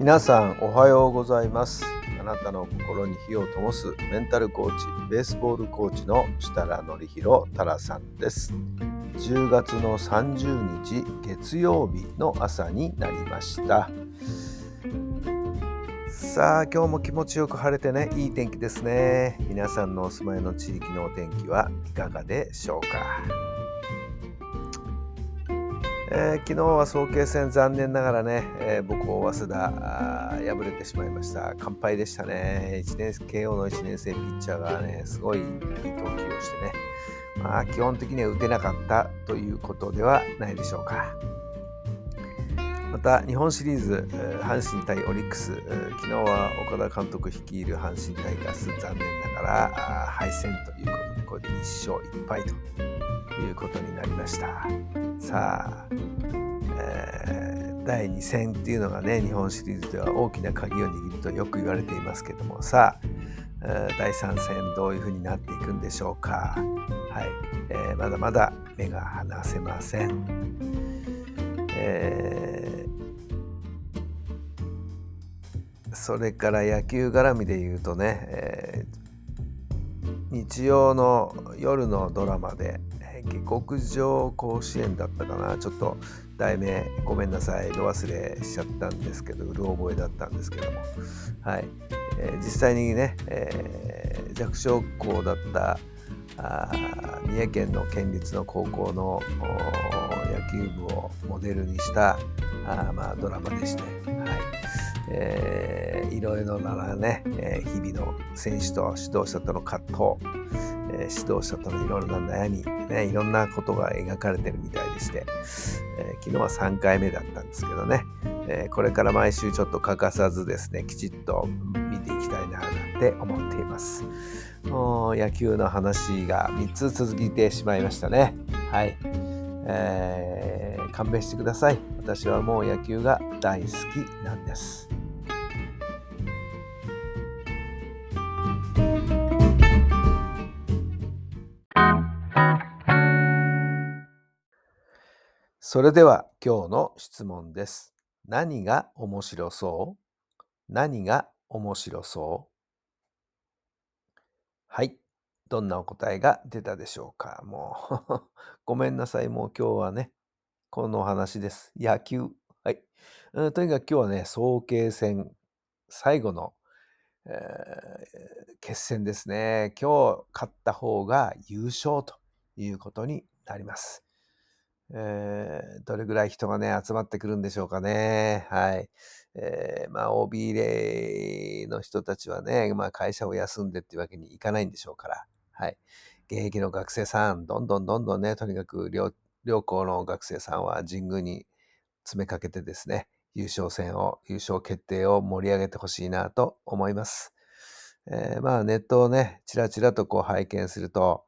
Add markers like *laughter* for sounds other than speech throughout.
皆さんおはようございます。あなたの心に火を灯すメンタルコーチベースボールコーチの設楽範弘太良さんです。10月の30日月曜日の朝になりました。さあ今日も気持ちよく晴れてねいい天気ですね。皆さんのお住まいの地域のお天気はいかがでしょうか？えー、昨日は早慶戦残念ながらね、えー、母校早稲田敗れてしまいました。完敗でしたね。1年慶応の1年生ピッチャーがねすごいいい投球をしてね。まあ基本的には打てなかったということではないでしょうか。また日本シリーズ阪神対オリックス昨日は岡田監督率いる阪神タイガース残念ながら敗戦ということでこれで1勝1敗ということになりました。さあ、第2戦っていうのがね日本シリーズでは大きな鍵を握るとよく言われていますけども。さあ、第3戦どういうふうになっていくんでしょうか。はい、えー、まだまだ目が離せません、えー、それから野球絡みで言うとね、えー、日曜の夜のドラマで下克上甲子園だったかな。ちょっと題名ごめんなさい。ど忘れしちゃったんですけどうる覚えだったんですけども。はい、えー、実際にね、えー、弱小校だったあ三重県の県立の高校の野球部をモデルにしたあ、まあ、ドラマでして、はい。えー、いろいろなね、えー、日々の選手と指導者との葛藤。えー、指導者とのいろいろな悩み、ね、いろんなことが描かれてるみたいでして、えー、昨日は3回目だったんですけどね、えー、これから毎週ちょっと欠かさずですねきちっと見ていきたいななんて思っています。もう野球の話が3つ続いてしまいましたね。はい、えー、勘弁してください。私はもう野球が大好きなんです。それでは今日の質問です。何が面白そう？何が面白そう？はい。どんなお答えが出たでしょうか？もう *laughs* ごめんなさい。もう今日はね、このお話です。野球。はい。うん、とにかく今日はね、早慶戦最後の、えー、決戦ですね。今日勝った方が優勝ということになります。えー、どれぐらい人がね、集まってくるんでしょうかね。はい。えー、まあ、OB 例の人たちはね、まあ、会社を休んでっていうわけにいかないんでしょうから。はい。現役の学生さん、どんどんどんどんね、とにかく両、両校の学生さんは神宮に詰めかけてですね、優勝戦を、優勝決定を盛り上げてほしいなと思います。えー、まあネットをね、ちらちらとこう拝見すると、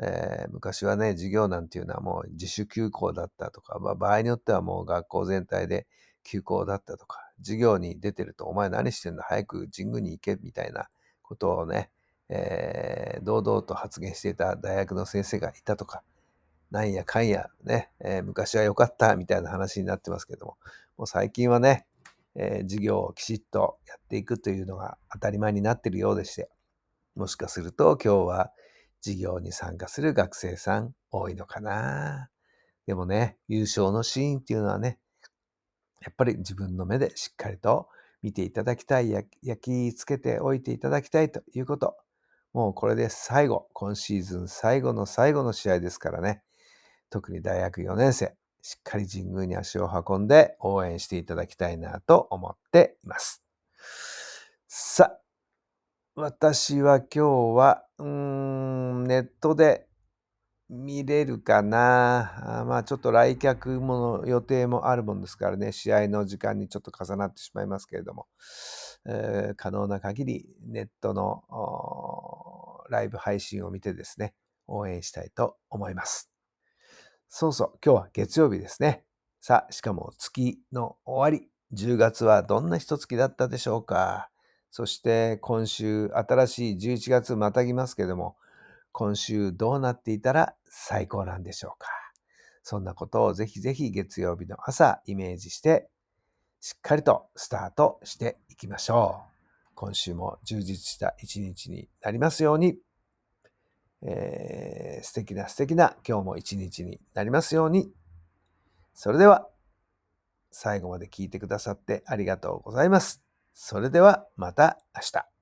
えー、昔はね、授業なんていうのはもう自主休校だったとか、まあ、場合によってはもう学校全体で休校だったとか、授業に出てると、お前何してんだ、早く神宮に行けみたいなことをね、えー、堂々と発言していた大学の先生がいたとか、なんやかんやね、えー、昔は良かったみたいな話になってますけども、もう最近はね、えー、授業をきちっとやっていくというのが当たり前になっているようでして、もしかすると今日は授業に参加する学生さん多いのかな。でもね、優勝のシーンっていうのはね、やっぱり自分の目でしっかりと見ていただきたい、焼き付けておいていただきたいということ。もうこれで最後、今シーズン最後の最後の試合ですからね。特に大学4年生、しっかり神宮に足を運んで応援していただきたいなと思っています。さあ、私は今日は、うーん、ネットで見れるかな。あまあちょっと来客もの予定もあるもんですからね、試合の時間にちょっと重なってしまいますけれども、えー可能な限りネットのライブ配信を見てですね、応援したいと思います。そうそう、今日は月曜日ですね。さあ、しかも月の終わり、10月はどんな一月だったでしょうか。そして今週、新しい11月またぎますけども、今週どうなっていたら最高なんでしょうか。そんなことをぜひぜひ月曜日の朝イメージして、しっかりとスタートしていきましょう。今週も充実した一日になりますように、えー素敵な素敵な今日も一日になりますように。それでは、最後まで聞いてくださってありがとうございます。それではまた明日。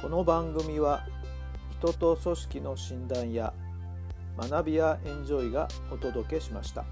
この番組は人と組織の診断や学びやエンジョイがお届けしました。